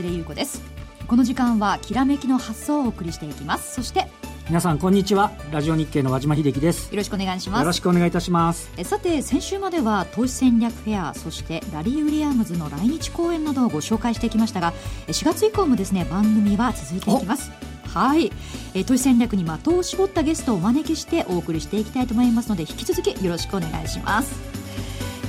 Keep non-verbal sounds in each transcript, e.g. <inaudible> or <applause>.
は江連優子です。この時間はきらめきの発想をお送りしていきます。そして皆さんこんにちは。ラジオ日経の和島秀樹です。よろしくお願いします。よろしくお願いいたします。えさて先週までは投資戦略フェアそしてラリー・ウィリアムズの来日公演などをご紹介してきましたが4月以降もですね番組は続いていきます。はい。え投資戦略に的を絞ったゲストをお招きしてお送りしていきたいと思いますので引き続きよろしくお願いします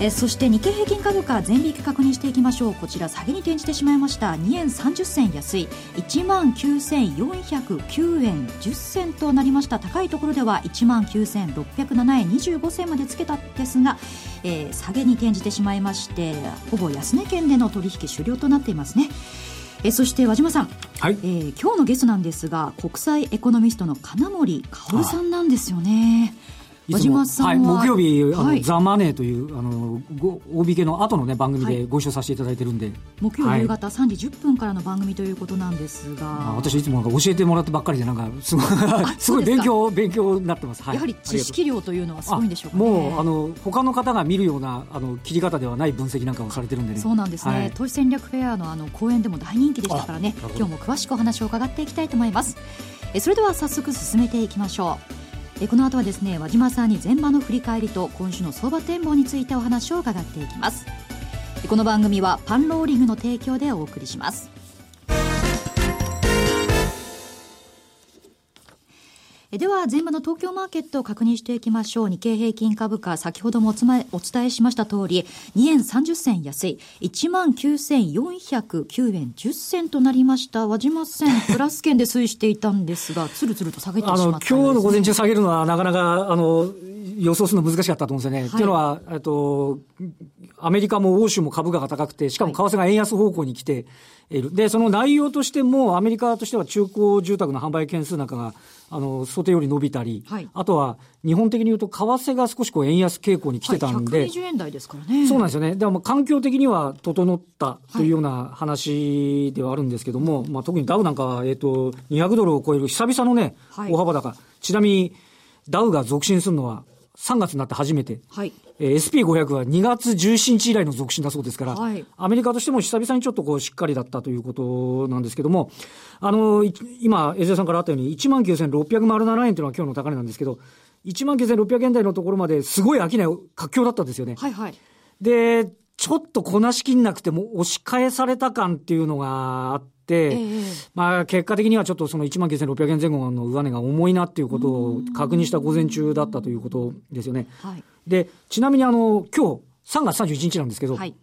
えそして日経平均株価全引け確認していきましょう。こちら下げに転じてしまいました。2円30銭安い。1万9409円10銭となりました。高いところでは1万9607円25銭までつけたんですが、えー、下げに転じてしまいましてほぼ安値圏での取引終了となっていますね。えそして和島さん、はい。えー、今日のゲストなんですが国際エコノミストの金森薫さんなんですよね。和島さんは、はい、木曜日、あの、はい、ザ・マネーという、あの、大引けの後のね、番組でご一緒させていただいてるんで。はい、木曜夕方3時10分からの番組ということなんですが。私いつもなんか教えてもらってばっかりで、なんか、すごい、<laughs> すごい勉強、勉強になってます。はい、やはり知識量というのはすごいんでしょうか、ね、もう、あの、他の方が見るような、あの、切り方ではない分析なんかをされてるんでね。そうなんですね。投資戦略フェアのあの、講演でも大人気でしたからね、今日も詳しくお話を伺っていきたいと思います。えそれでは早速進めていきましょう。えこの後はですね和島さんに前場の振り返りと今週の相場展望についてお話を伺っていきます。この番組はパンローリングの提供でお送りします。では前場の東京マーケットを確認していきましょう。日経平均株価先ほどもお伝えしました通り2円30銭安い。1万9409円10銭となりました。和島線 <laughs> プラス圏で推移していたんですがつるつると下げてしまった、ね、今日の午前中下げるのはなかなかあの予想するの難しかったと思うんですよね。はい、っていうのは、えっと、アメリカも欧州も株価が高くて、しかも為替が円安方向に来ている。で、その内容としても、アメリカとしては中古住宅の販売件数なんかが、あの、想定より伸びたり、はい、あとは、日本的に言うと、為替が少しこう円安傾向に来てたんで。はい、120円台ですからね。そうなんですよね。でも、環境的には整ったというような話ではあるんですけども、はい、まあ、特にダウなんかは、えっ、ー、と、200ドルを超える久々のね、大幅高。ちなみに、ダウが続伸するのは、3月になって初めて、はいえー、SP500 は2月17日以来の続伸だそうですから、はい、アメリカとしても久々にちょっとこうしっかりだったということなんですけども、あの、今、江添さんからあったように、19,607円というのは今日の高値なんですけど、19,600円台のところまですごい商い活況だったんですよね。はいはい。で、ちょっとこなしきんなくても押し返された感っていうのがあって、えー、まあ結果的にはちょっとその1万9600円前後の上値が重いなっていうことを確認した午前中だったということですよね。はい、で、ちなみにあの、今日3月31日なんですけど、はい、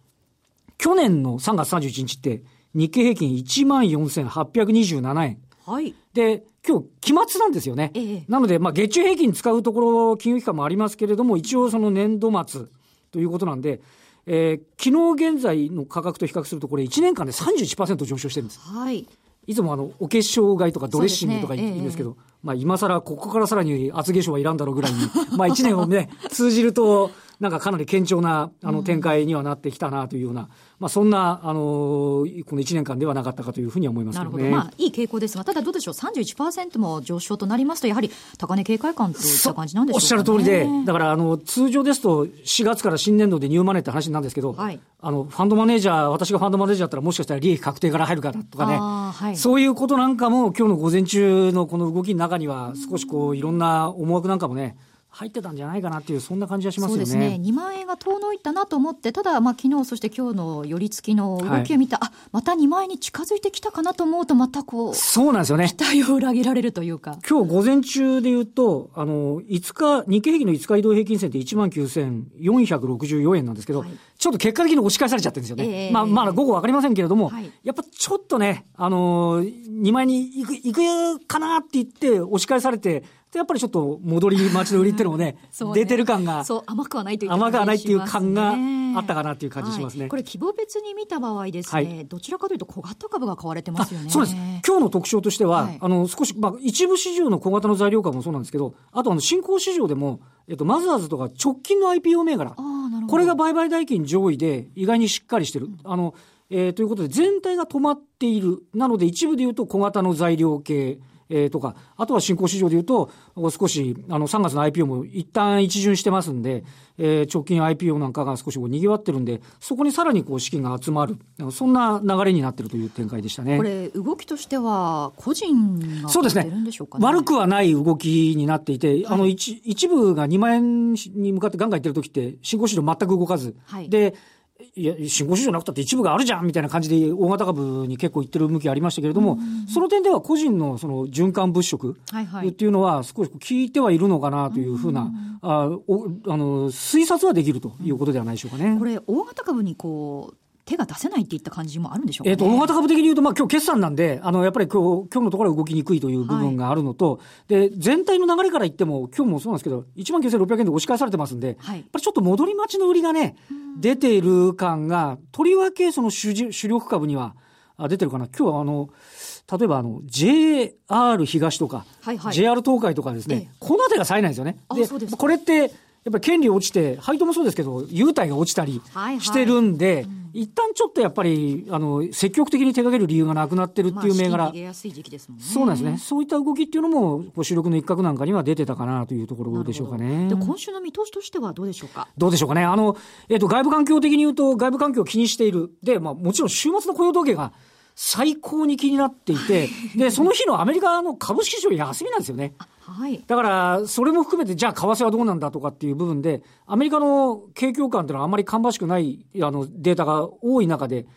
去年の3月31日って日経平均1万4827円。はい。で、今日、期末なんですよね。ええ、なので、まあ、月中平均使うところ、金融機関もありますけれども、一応その年度末ということなんで、えー、昨日現在の価格と比較すると、これ1年間で31%上昇してるんです。はい。いつもあの、お化粧買いとかドレッシングとか言うんですけど、ねええ、まあ今更、ここからさらに厚化粧はいらんだろうぐらいに、まあ1年をね、<laughs> 通じると、なんかかなり堅調な、あの、展開にはなってきたなというような、まあ、そんな、あのー、この1年間ではなかったかというふうには思います、ね、なるほど。まあ、いい傾向ですが、ただどうでしょう、31%も上昇となりますと、やはり高値警戒感といった感じなんでしょうか、ね、おっしゃる通りで、だから、あの、通常ですと、4月から新年度でニューマネーって話なんですけど、はい、あの、ファンドマネージャー、私がファンドマネージャーだったら、もしかしたら利益確定から入るかとかね、はい、そういうことなんかも、今日の午前中のこの動きの中には、少しこう、いろんな思惑なんかもね、入ってたんじゃないかなっていう、そんな感じはしますよね。そうですね。2万円が遠のいたなと思って、ただ、まあ、昨日、そして今日の寄り付きの動きを見た、はい、あ、また2万円に近づいてきたかなと思うと、またこう、そうなんですよね。期待を裏切られるというか。今日午前中で言うと、あの、5日、日経平均の5日移動平均線って1万9464円なんですけど、はい、ちょっと結果的に押し返されちゃってるんですよね。えー、まあ、まだ午後わかりませんけれども、はい、やっぱちょっとね、あの2万円に行く、行くかなって言って、押し返されて、やっぱりちょっと戻り待ちの売りっていうのもね、<laughs> ね出てる感が。そう、甘くはないという、ね、甘くはないっていう感があったかなっていう感じしますね。はい、これ、規模別に見た場合ですね、はい、どちらかというと小型株が買われてますよね。そうです。今日の特徴としては、はい、あの、少し、まあ、一部市場の小型の材料株もそうなんですけど、あとあの、新興市場でも、えっと、マザーズとか直近の IPO 銘柄。これが売買代金上位で意外にしっかりしてる。あの、えー、ということで全体が止まっている。なので一部で言うと小型の材料系、えー、とか、あとは新興市場でいうと、少し、あの、3月の IPO も一旦一巡してますんで、えー、直近 IPO なんかが少しこう賑わってるんで、そこにさらにこう資金が集まる、そんな流れになってるという展開でしたね。これ、動きとしては、個人がそうですね。悪くはない動きになっていて、はい、あの一、一部が2万円に向かってガンガンいってる時って、新興市場全く動かず、はい、で、いや、新興市場なくたって一部があるじゃんみたいな感じで大型株に結構いってる向きありましたけれども、その点では個人のその循環物色っていうのは少し効いてはいるのかなというふうな、あおあの推察はできるということではないでしょうかね。これ、大型株にこう、手が出せないっていった感じもあるんでしょうか、ね、えっ、ー、と、大型株的に言うと、まあ今日決算なんで、あの、やっぱり今日、今日のところは動きにくいという部分があるのと、はい、で、全体の流れから言っても、今日もそうなんですけど、1万9600円で押し返されてますんで、はい、やっぱりちょっと戻り待ちの売りがね、出ている感が、とりわけその主主力株には出てるかな。今日はあの、例えばあの、JR 東とか、はいはい、JR 東海とかですね、ええ、この辺りが冴えないんですよね。でこれって、やっぱり権利落ちて、配当もそうですけど、優待が落ちたりしてるんで、はいはいうん、一旦ちょっとやっぱり、あの、積極的に手掛ける理由がなくなってるっていう銘柄。まあ、ね、そうなんですね。そういった動きっていうのも、主力の一角なんかには出てたかなというところでしょうかね。で今週の見通しとしてはどうでしょうか？どうでしょうかね。あの、えっ、ー、と、外部環境的に言うと、外部環境を気にしている。で、まあ、もちろん週末の雇用統計が、最高に気になっていて、で、その日のアメリカの株式市場休みなんですよね。はい、だから、それも含めて、じゃあ、為替はどうなんだとかっていう部分で、アメリカの景況感っていうのはあんまり芳しくないあのデータが多い中で、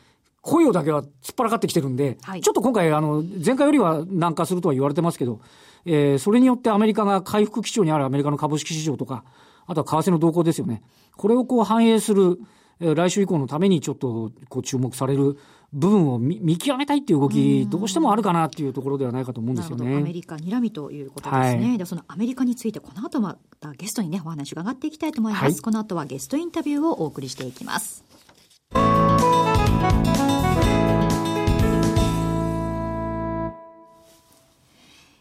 雇用だけは突っ張らかってきてるんで、はい、ちょっと今回、あの、前回よりは軟化するとは言われてますけど、えー、それによってアメリカが回復基調にあるアメリカの株式市場とか、あとは為替の動向ですよね。これをこう反映する、えー、来週以降のためにちょっとこう注目される部分を見見極めたいっていう動き、どうしてもあるかなっていうところではないかと思うんですよね。アメリカ睨みということですね。はい、でそのアメリカについて、この後またゲストにね、お話伺っていきたいと思います。はい、この後はゲストインタビューをお送りしていきます。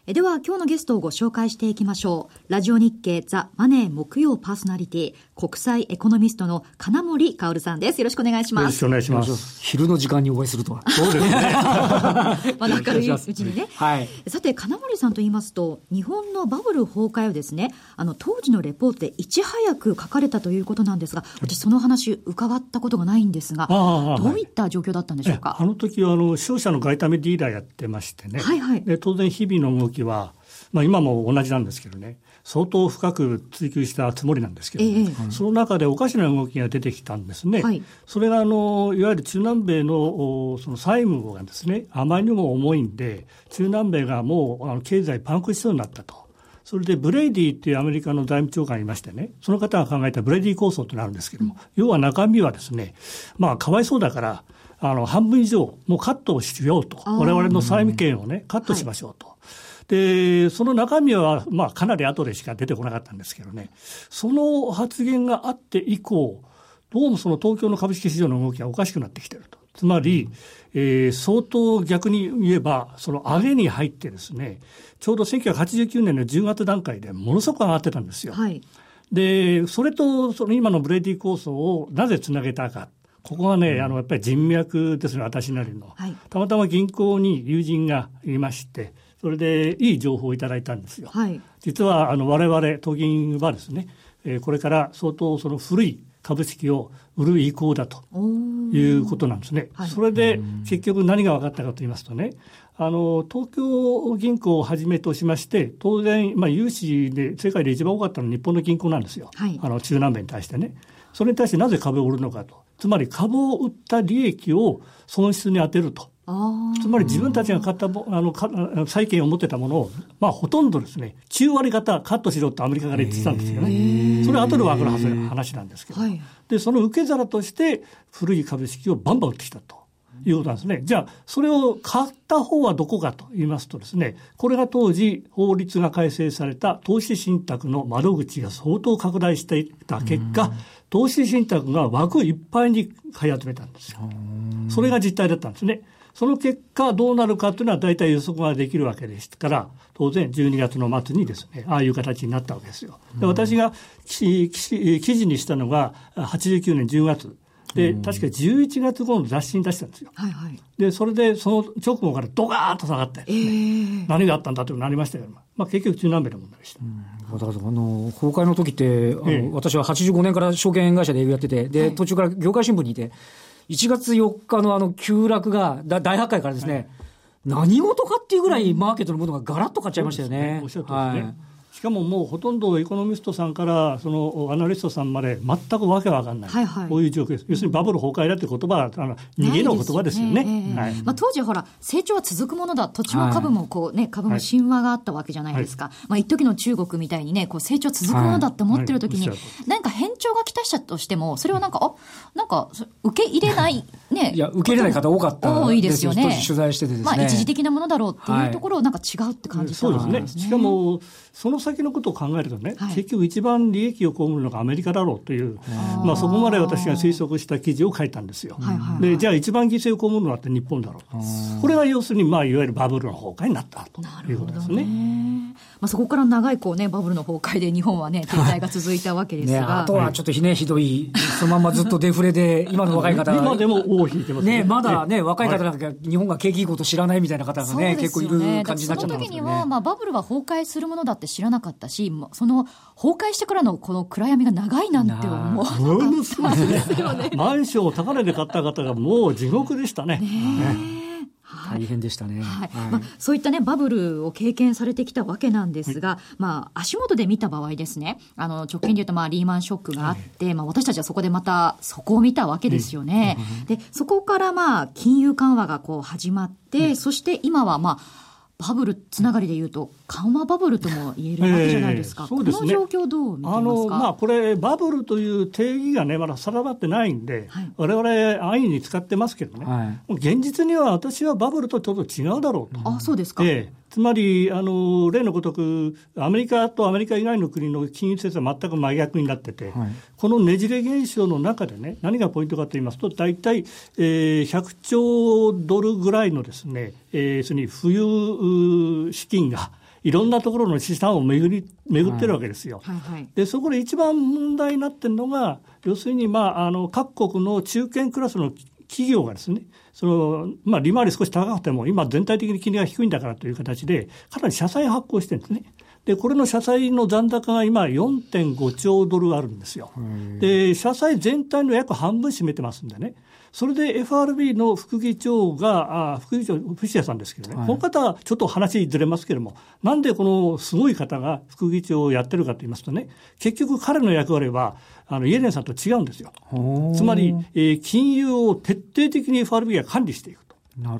では今日のゲストをご紹介していきましょう。ラジオ日経ザ・マネー木曜パーソナリティ、国際エコノミストの金森薫さんです。よろしくお願いします。よろしくお願いします。昼の時間にお会いするとは。そうですね。<laughs> まだ明るいうちにね。はい。さて、金森さんと言いますと、日本のバブル崩壊をですね、あの、当時のレポートでいち早く書かれたということなんですが、私その話伺ったことがないんですが、どういった状況だったんでしょうか？あの時は、あの、商社の外為ディーラーやってましてね。はいはい。で、当然日々の動きは、まあ、今も同じなんですけどね、相当深く追求したつもりなんですけど、ね、えー、その中でおかしな動きが出てきたんですね。はい、それがあのいわゆる中南米のその債務がですね、あまりにも重いんで、中南米がもうあの経済パンクしそうになったと。それでブレイディっていうアメリカの財務長官がいましてね、その方が考えたブレイディ構想となるんですけども、うん、要は中身はですね、まあかわいそうだから、あの半分以上もうカットをしようと。我々の債務権をね、カットしましょうと。はいで、その中身は、まあ、かなり後でしか出てこなかったんですけどね、その発言があって以降、どうもその東京の株式市場の動きがおかしくなってきてると。つまり、えー、相当逆に言えば、その上げに入ってですね、ちょうど1989年の10月段階でものすごく上がってたんですよ。はい、で、それとその今のブレディ構想をなぜつなげたか。ここはね、あの、やっぱり人脈ですね、私なりの。はい、たまたま銀行に友人がいまして、それでいい情報をいただいたんですよ。はい、実はあの我々都銀はですね、えー、これから相当その古い株式を売る意向だということなんですね。はい、それで結局何が分かったかと言いますとね、あの東京銀行をはじめとしまして当然、まあ、融資で世界で一番多かったのは日本の銀行なんですよ、はい、あの中南米に対してね。それに対してなぜ株を売るのかと。つまり株を売った利益を損失に充てると。つまり自分たちが買ったあの債券を持ってたものを、まあ、ほとんどですね、9割方カットしろってアメリカから言ってたんですよね。それは後で分かる話なんですけど、はい、で、その受け皿として古い株式をバンバン売ってきたと。いうことなんですね。じゃあ、それを買った方はどこかと言いますとですね、これが当時法律が改正された投資信託の窓口が相当拡大していた結果、投資信託が枠いっぱいに買い集めたんですよ。それが実態だったんですね。その結果どうなるかというのは大体予測ができるわけですから、当然12月の末にですね、ああいう形になったわけですよ。で私が記事にしたのが89年10月。で、確か11月号の雑誌に出したんですよ。はいはい、で、それでその直後からドガーッと下がって、えー、何があったんだというなりましたけど、まあ、結局中南米の問題でした。だからあの崩壊の時ってあの、えー、私は85年から証券会社で営業やってて、で、はい、途中から業界新聞にいて、1月4日のあの急落が、大破壊からですね、はい、何事かっていうぐらいマーケットのものがガラッと変わっちゃいましたよね。ねね。はいしかももうほとんどエコノミストさんからそのアナリストさんまで全くわけわかんない、はいはい、こういう状況です。要するにバブル崩壊だって言葉はあの逃げの言葉ですよね、ね。はい、まあ、当時ほら成長は続くものだ。土地も株もこう、ね、株も神話があったわけじゃないですか、はい、まあ、一時の中国みたいにねこう成長続くものだって思ってる時に、何か変調が来たしたとしてもそれはなんかあなんか受け入れない <laughs> ねいや受け入れない方多かった多いですよね。取材しててですね、まあ、一時的なものだろうっていうところをなんか違うって感じたんですね、そうですね。しかもその先のことを考えるとね、はい、結局一番利益を被るのがアメリカだろうという、まあ、そこまで私が推測した記事を書いたんですよ。でじゃあ一番犠牲を被るのはって日本だろうと。これが要するに、まあ、いわゆるバブルの崩壊になったということですね。まあ、そこから長いこう、ね、バブルの崩壊で日本は、ね、停滞が続いたわけですが、ね、あとはちょっとひ,、ね、ひどい、そのままずっとデフレで、今の若い方今でも尾を引いてますね、ね、まだね、若い方なんか、日本が景気いいこと知らないみたいな方がね、結構いる感じになっちゃったんですよね。その時には、まあ、バブルは崩壊するものだって知らなかったし、その崩壊してからのこの暗闇が長いなんて思う。ものすごいですよね。<laughs> マンションを高値で買った方がもう地獄でしたね。ね大変でしたね、はい。まあ、そういった、ね、バブルを経験されてきたわけなんですが、まあ、足元で見た場合ですねあの直近でいうとまあリーマンショックがあって、まあ、私たちはそこでまたそこを見たわけですよね。でそこからまあ金融緩和がこう始まって、そして今はまあバブルつながりでいうと、緩和バブルとも言えるわけじゃないですか、えー、そうですね、この状況、どう見てますか？あの、まあ、これ、バブルという定義がね、まだ定まってないんで、われわれ安易に使ってますけどね、はい、現実には私はバブルとちょっと違うだろうと。あそうですか、えーつまり、あの例のごとく、アメリカとアメリカ以外の国の金融政策は全く真逆になってて、はい、このねじれ現象の中でね、何がポイントかと言いますと、大体、えー、100兆ドルぐらいのですね、えー、そに富裕資金が、いろんなところの資産を巡り巡ってるわけですよ。はい。はいはい、でそこで一番問題になってるのが要するに、まあ、あの各国の中堅クラスの企業がですね、その、まあ、利回り少し高くても、今全体的に金利が低いんだからという形で、かなり社債発行してるんですね。で、これの社債の残高が今4.5兆ドルあるんですよ。で、社債全体の約半分占めてますんでね。それで FRB の副議長が、あ副議長、藤谷さんですけどね、はい、この方はちょっと話ずれますけれども、なんでこのすごい方が副議長をやってるかと言いますとね、結局彼の役割は、あのイエレンさんと違うんですよ。つまり、えー、金融を徹底的に FRB が管理していくと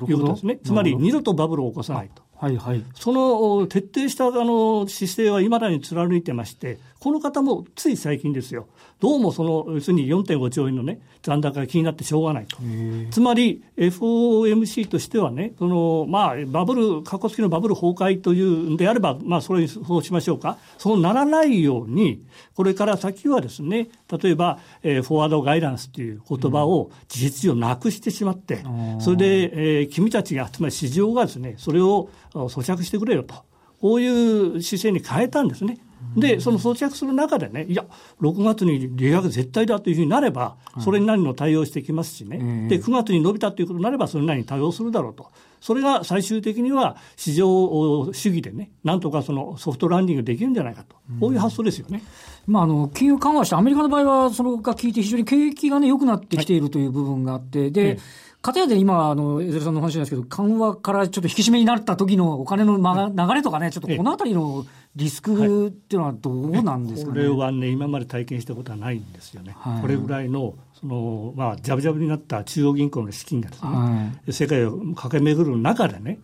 いうことですね。つまり、二度とバブルを起こさないと。はいはい、その徹底したあの姿勢はいまだに貫いてまして、この方もつい最近ですよ、どうもその要するに4.5兆円の、ね、残高が気になってしょうがないと、つまり FOMC としてはね、そのまあ、バブル、過去付きのバブル崩壊というんであれば、まあ、それにそうしましょうか、そうならないように、これから先はですね、例えば、えー、フォワードガイダンスという言葉を事実上なくしてしまって、それで、えー、君たちが、つまり市場がですね、それを咀嚼してくれよと。こういう姿勢に変えたんですね。で、その装着する中でね、いや、6月に利上げ絶対だというふうになれば、それなりの対応してきますしね、で、9月に伸びたということになれば、それなりに対応するだろうと。それが最終的には市場主義でね、なんとかそのソフトランディングできるんじゃないかと、こういう発想ですよね。まあ、あの金融緩和して、アメリカの場合は、それが効いて、非常に景気がね、良くなってきているという部分があって、で、かたやで今、あの、江連さんの話なんですけど、緩和からちょっと引き締めになった時のお金の、ま、流れとかね、ちょっとこのあたりのリスクっていうのはどうなんですかね、これはね、今まで体験したことはないんですよね。はい、これぐらいのそのまあ、じゃぶじゃぶになった中央銀行の資金がですね、はい、世界を駆け巡る中でね、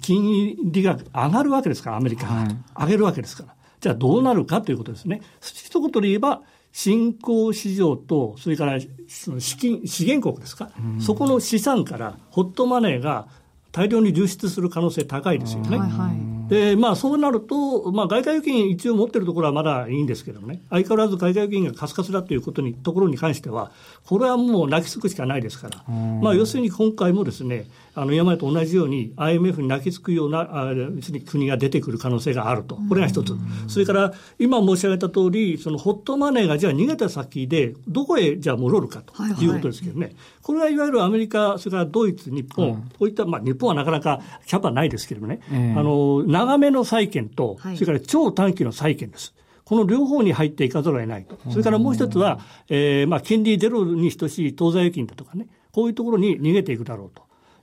金利が上がるわけですから、アメリカが、はい、上げるわけですから、じゃあどうなるかということですね。一言で言えば、新興市場と、それからその資金資源国ですか、うん、そこの資産からホットマネーが大量に流出する可能性高いですよね。はいはい。で、まあ、そうなると、まあ、外貨預金一応持ってるところはまだいいんですけどね、相変わらず外貨預金がカスカスだということにところに関しては、これはもう泣きつくしかないですから、まあ、要するに今回もですね、あの今までと同じように IMF に泣きつくようなあに国が出てくる可能性があると、これが一つ、それから今申し上げた通り、そのホットマネーがじゃあ逃げた先で、どこへじゃあ戻るかということですけどね、はいはい、これはいわゆるアメリカ、それからドイツ、日本、うん、こういった、まあ、日本はなかなかキャパないですけれどもね、えー、あの長めの債券と、それから超短期の債券です。この両方に入っていかざるを得ないと。それからもう一つは、えー、まあ、金利ゼロに等しい当座預金だとかね、こういうところに逃げていくだろうと。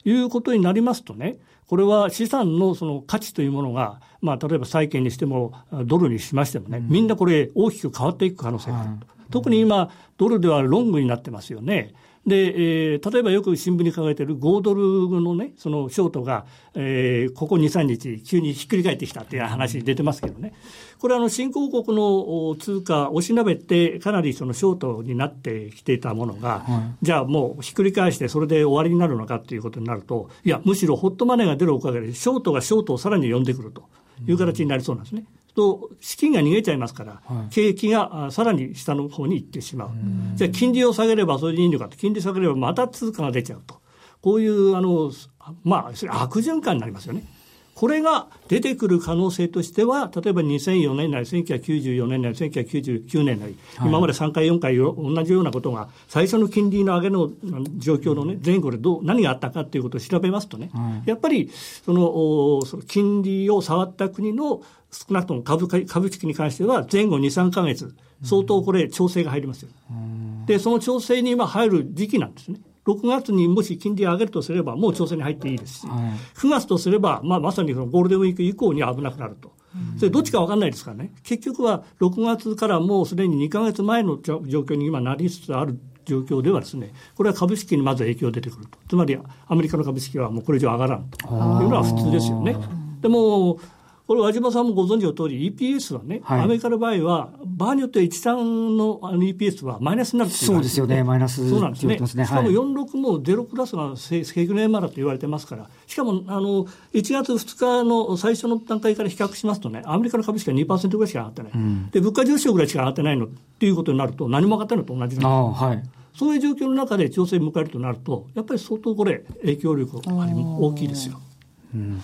いうことになりますとね、これは資産のその価値というものが、まあ、例えば債券にしても、ドルにしましてもね、みんなこれ、大きく変わっていく可能性があると。特に今、ドルではロングになってますよね。で、えー、例えばよく新聞に書かれている5ドルのね、そのショートが、えー、ここ2、3日、急にひっくり返ってきたっていう話出てますけどね。これはあの、新興国の通貨、押しなべて、かなりそのショートになってきていたものが、はい、じゃあもうひっくり返して、それで終わりになるのかっていうことになると、いや、むしろホットマネーが出るおかげで、ショートがショートをさらに呼んでくるという形になりそうなんですね。と資金が逃げちゃいますから、はい、景気がさらに下の方に行ってしまう。じゃあ金利を下げればそれでいいのかと、金利下げればまた通貨が出ちゃうと。こういう、あの、まあ、悪循環になりますよね。これが出てくる可能性としては、例えば2004年なり、1994年なり、1999年なり、はい、今まで3回、4回、同じようなことが、最初の金利の上げの状況の、ね、前後でどう何があったかということを調べますとね、はい、やっぱりそのその金利を触った国の少なくとも株株式に関しては、前後2、3か月、相当これ、調整が入りますよ。で、その調整に今入る時期なんですね。6月にもし金利を上げるとすれば、もう調整に入っていいですし、はい、9月とすれば、まあ、まさにそのゴールデンウィーク以降に危なくなると。それどっちか分かんないですからね。結局は6月からもうすでに2か月前の状況に今なりつつある状況ではですね、これは株式にまず影響出てくると。つまりアメリカの株式はもうこれ以上上がらんというのは普通ですよね。でもこれ、和島さんもご存知の通り、EPS はね、はい、アメリカの場合は、場合によって13のあの EPS はマイナスになるっていう、そうですよね、マイナスそうなんですね。ね。しかも46も0プラスがの山だと言われてますから、しかもあの1月2日の最初の段階から比較しますとね、アメリカの株式は2%ぐらいしか上がってない、うん、で物価上昇ぐらいしか上がってないの。っていうことになると、何も上がってないのと同じなんです。はい。そういう状況の中で調整を迎えるとなると、やっぱり相当これ、影響力あり大きいですよ。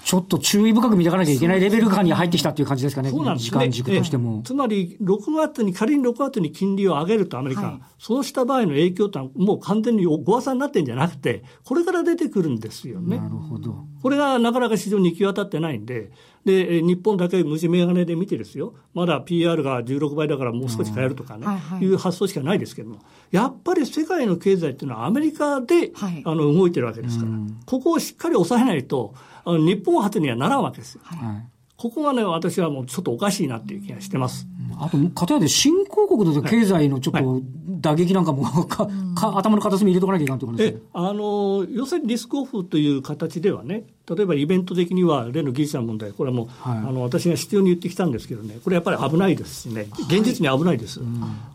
ちょっと注意深く見ていかなきゃいけないレベル感に入ってきたっていう感じですかね、そうなんです。ね時間軸としても。つまり、6月に、仮に6月に金利を上げると、アメリカ、はい、そうした場合の影響ってのは、もう完全にご破算になってるんじゃなくて、これから出てくるんですよね。なるほど。これがなかなか市場に行き渡ってないんで、で、日本だけ無事眼鏡で見てですよ、まだ PR が16倍だからもう少し変えるとかね、はいはい、いう発想しかないですけども、やっぱり世界の経済っていうのはアメリカで、はい、あの動いてるわけですから、ここをしっかり抑えないと、日本発にはならんわけですよ。はい。ここがね、私はもうちょっとおかしいなっていう気がしてます。あと、かたやで新興国で経済のちょっと打撃なんかも、はい。かか頭の片隅に入れとかなきゃいけないと思うんですあの、要するにリスクオフという形ではね、例えばイベント的には例のギリシャの問題、これはもう、はい、あの私が必要に言ってきたんですけどね、これやっぱり危ないですしね、現実に危ないです、は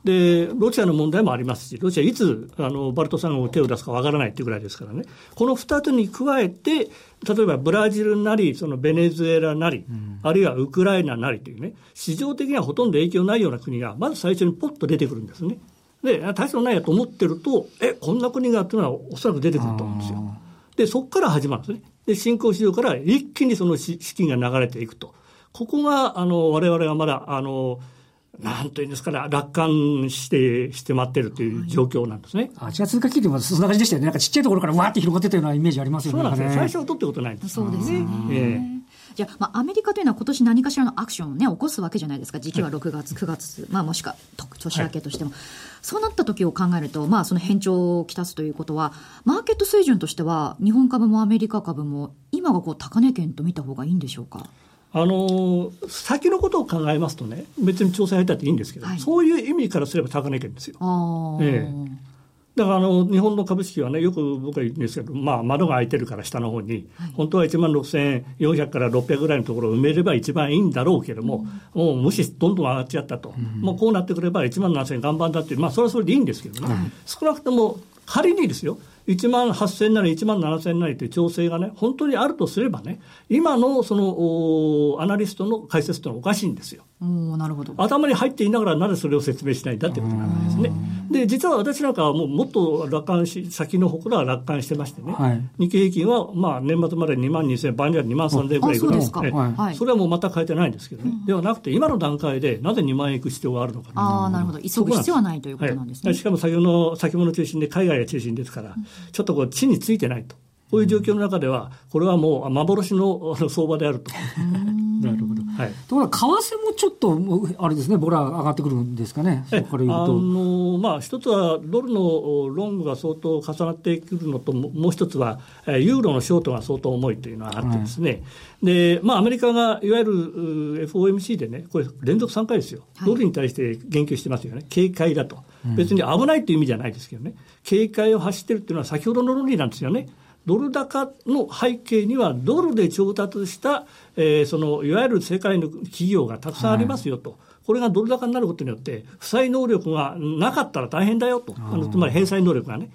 い。で、ロシアの問題もありますし、ロシア、いつあのバルト三国手を出すかわからないっていうぐらいですからね、この2つに加えて、例えばブラジルなり、そのベネズエラなり、うん、あるいはウクライナなりというね、市場的にはほとんど影響ないような国が、まず最初にポッと出てくるんですね。で、大したないやと思ってると、え、こんな国がっていうのはおそらく出てくると思うんですよ。で、そこから始まるんですね。で、新興市場から一気にその資金が流れていくと。ここが、あの、我々はまだ、あの、なんというんですかね、楽観して、して待ってるという状況なんですね。あ、じゃあ通貨危機でもそんな感じでしたよね。なんかちっちゃいところからわーって広がってたようなイメージありますよね。そうなんですね。最初は取ってことないんです。そうですね。えーじゃあ、まあ、アメリカというのは今年何かしらのアクションをね、起こすわけじゃないですか。時期は6月、9月、まあ、もしくは年明けとしても。はい、そうなった時を考えると、まあ、その変調をきたすということは、マーケット水準としては、日本株もアメリカ株も、今がこう、高値圏と見た方がいいんでしょうか？あの先のことを考えますとね、別に調整入ったっていいんですけど、はい、そういう意味からすれば高値圏ですよ。ええ、だからあの日本の株式はね、よく僕は言うんですけど、まあ、窓が開いてるから下の方に、はい、本当は1万6400から600ぐらいのところを埋めれば一番いいんだろうけれども、うん、もう無視、どんどん上がっちゃったと、うん、もうこうなってくれば1万7000岩盤だっていう、まあ、それはそれでいいんですけどね、はい、少なくとも仮にですよ、1万8000なり1万7000なりという調整がね、本当にあるとすればね、今のそのアナリストの解説というのはおかしいんですよ。なるほど。頭に入っていながらなぜそれを説明しないんだということなんですね。で、実は私なんかはもうもっと楽観し、先の方からは楽観してましてね、はい、日経平均はまあ年末まで2万2000、場合には2万3000ぐらいぐらい、そね、それはもうまた変えてないんですけどね、ではなくて、今の段階でなぜ2万円いく必要があるのかあなるほど、急ぐ必要はないということなんですね。しかも先ほどの先物中心で海外が中心ですから、ちょっとこう地についてないと。こういう状況の中では、これはもう幻の <laughs> 相場であると。なるほど。はい。ところが、為替もちょっと、あれですね、ボラ上がってくるんですかね、そこから言うと。あのまあ、一つは、ドルのロングが相当重なってくるのと、もう一つは、ユーロのショートが相当重いというのがあってですね、で、まあ、アメリカがいわゆる FOMC でね、これ、連続3回ですよ、ドルに対して言及してますよね、警戒だと。別に危ないという意味じゃないですけどね、警戒を発してるっていうのは、先ほどの論理なんですよね。ドル高の背景には、ドルで調達した、えー、そのいわゆる世界の企業がたくさんありますよと。はいこれがドル高になることによって、負債能力がなかったら大変だよと、あのつまり返済能力がね。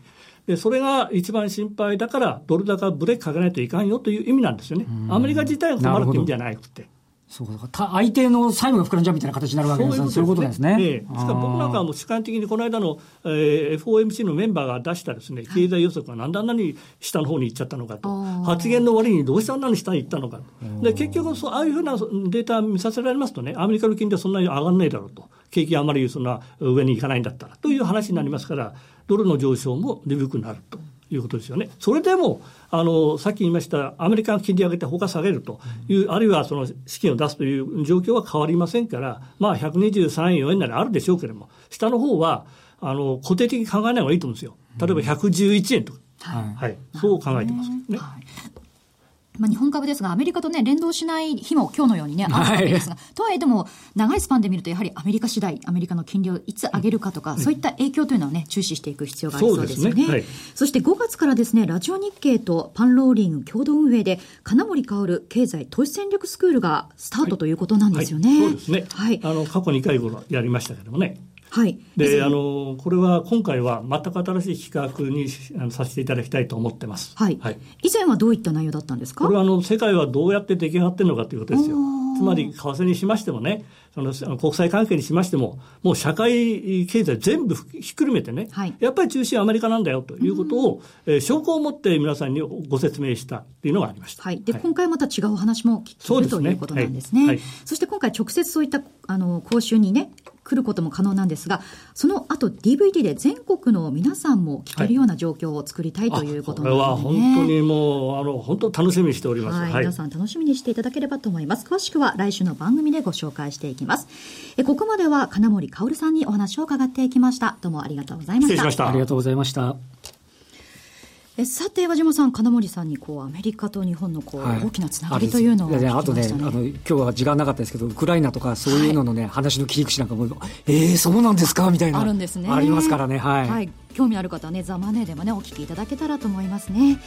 で、それが一番心配だから、ドル高ブレーキかけないといかんよという意味なんですよね。アメリカ自体が困るという意味じゃなくて。そうか相手の債務が膨らんじゃうみたいな形になるわけですね、そういうことですね。ですから僕なんかはもう主観的にこの間の、えー、FOMC のメンバーが出したです、ね、経済予測がなんであんなに下の方に行っちゃったのかと、発言の割にどうしてあんなに下に行ったのかで結局そう、ああいうふうなデータ見させられますとね、アメリカの金利はそんなに上がらないだろうと、景気あまりそんな上に行かないんだったら。という話になりますから、ドルの上昇も鈍くなると。いうことですよね。それでも、あの、さっき言いました、アメリカが金利上げて他下げるという、あるいはその資金を出すという状況は変わりませんから、まあ123円、4円ならあるでしょうけれども、下の方は、あの、固定的に考えない方がいいと思うんですよ。例えば111円とか。はい、はい、そう考えてますね。はいまあ、日本株ですが、アメリカとね、連動しない日も今日のようにね、あるわけですが、はい、とはいえでも、長いスパンで見ると、やはりアメリカ次第、アメリカの金利をいつ上げるかとか、うん、そういった影響というのはね、注視していく必要がありそうですよね。そ、ねはい、そして5月からですね、ラジオ日経とパンローリング共同運営で、金森薫経済投資戦略スクールがスタートということなんですよね。はい、そうですね。はい。あの、過去2回頃やりましたけどもね。はい、であのこれは今回は全く新しい企画にあのさせていただきたいと思ってます、はい、はい、以前はどういった内容だったんですか？これはあの世界はどうやって出来上がってるのかということですよ。つまり為替にしましてもね、その国際関係にしましても、もう社会経済全部ひっくるめてね、はい、やっぱり中心はアメリカなんだよということを、えー、証拠を持って皆さんにご説明したっていうのがありました。はい、で、はい、今回また違うお話も聞ける、ね、ということなんですね。はい、そして今回直接そういったあの講習にね、来ることも可能なんですが、その後 DVD で全国の皆さんも聞けるような状況を作りたいということなので、ね、はい、これは本当にもう、あの、本当楽しみにしております。はい、はい、皆さん楽しみにしていただければと思います。詳しくは来週の番組でご紹介していきます。えここまでは金森薫さんにお話を伺っていきました。どうもありがとうございました。失礼しました。ありがとうございました。えさて和島さん、金森さんにこうアメリカと日本のこう、はい、大きなつながりというのを、ね、あとねあの、今日は時間なかったですけど、ウクライナとかそういうののね、はい、話の切り口なんかも、えー、そうなんですか？みたいな、あるんですね。ありますからね、はい、はい興味ある方はね、ザ・マネーでもね、お聞きいただけたらと思いますね。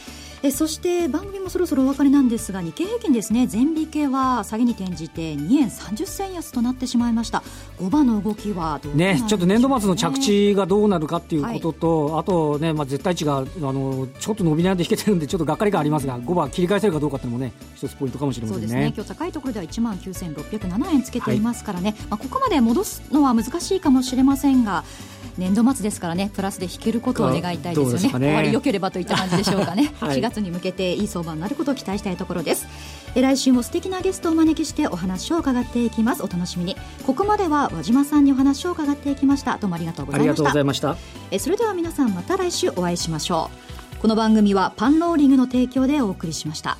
えそして番組もそろそろお別れなんですが、日経平均ですね、前日系は下げに転じて2円30銭安となってしまいました。5番の動きはどうね、ちょっと年度末の着地がどうなるかっていうことと、はい、あとね、まあ、絶対値があのちょっと伸び悩んで引けてるんで、ちょっとがっかりがありますが、5番切り返せるかどうかっていうのもね、一つポイントかもしれませんね。そうですね今日高いところでは1万9607円つけていますからね、はい、まあ、ここまで戻すのは難しいかもしれませんが、年度末ですからねプラスで引けることを願いたいですよね、ね、終わり良ければといった感じでしょうかね、<laughs> はい、4月に向けていい相場になることを期待したいところです。え来週も素敵なゲストをお招きしてお話を伺っていきます。お楽しみに。ここまでは和島さんにお話を伺っていきました。どうもありがとうございました。えそれでは皆さんまた来週お会いしましょう。この番組はパンローリングの提供でお送りしました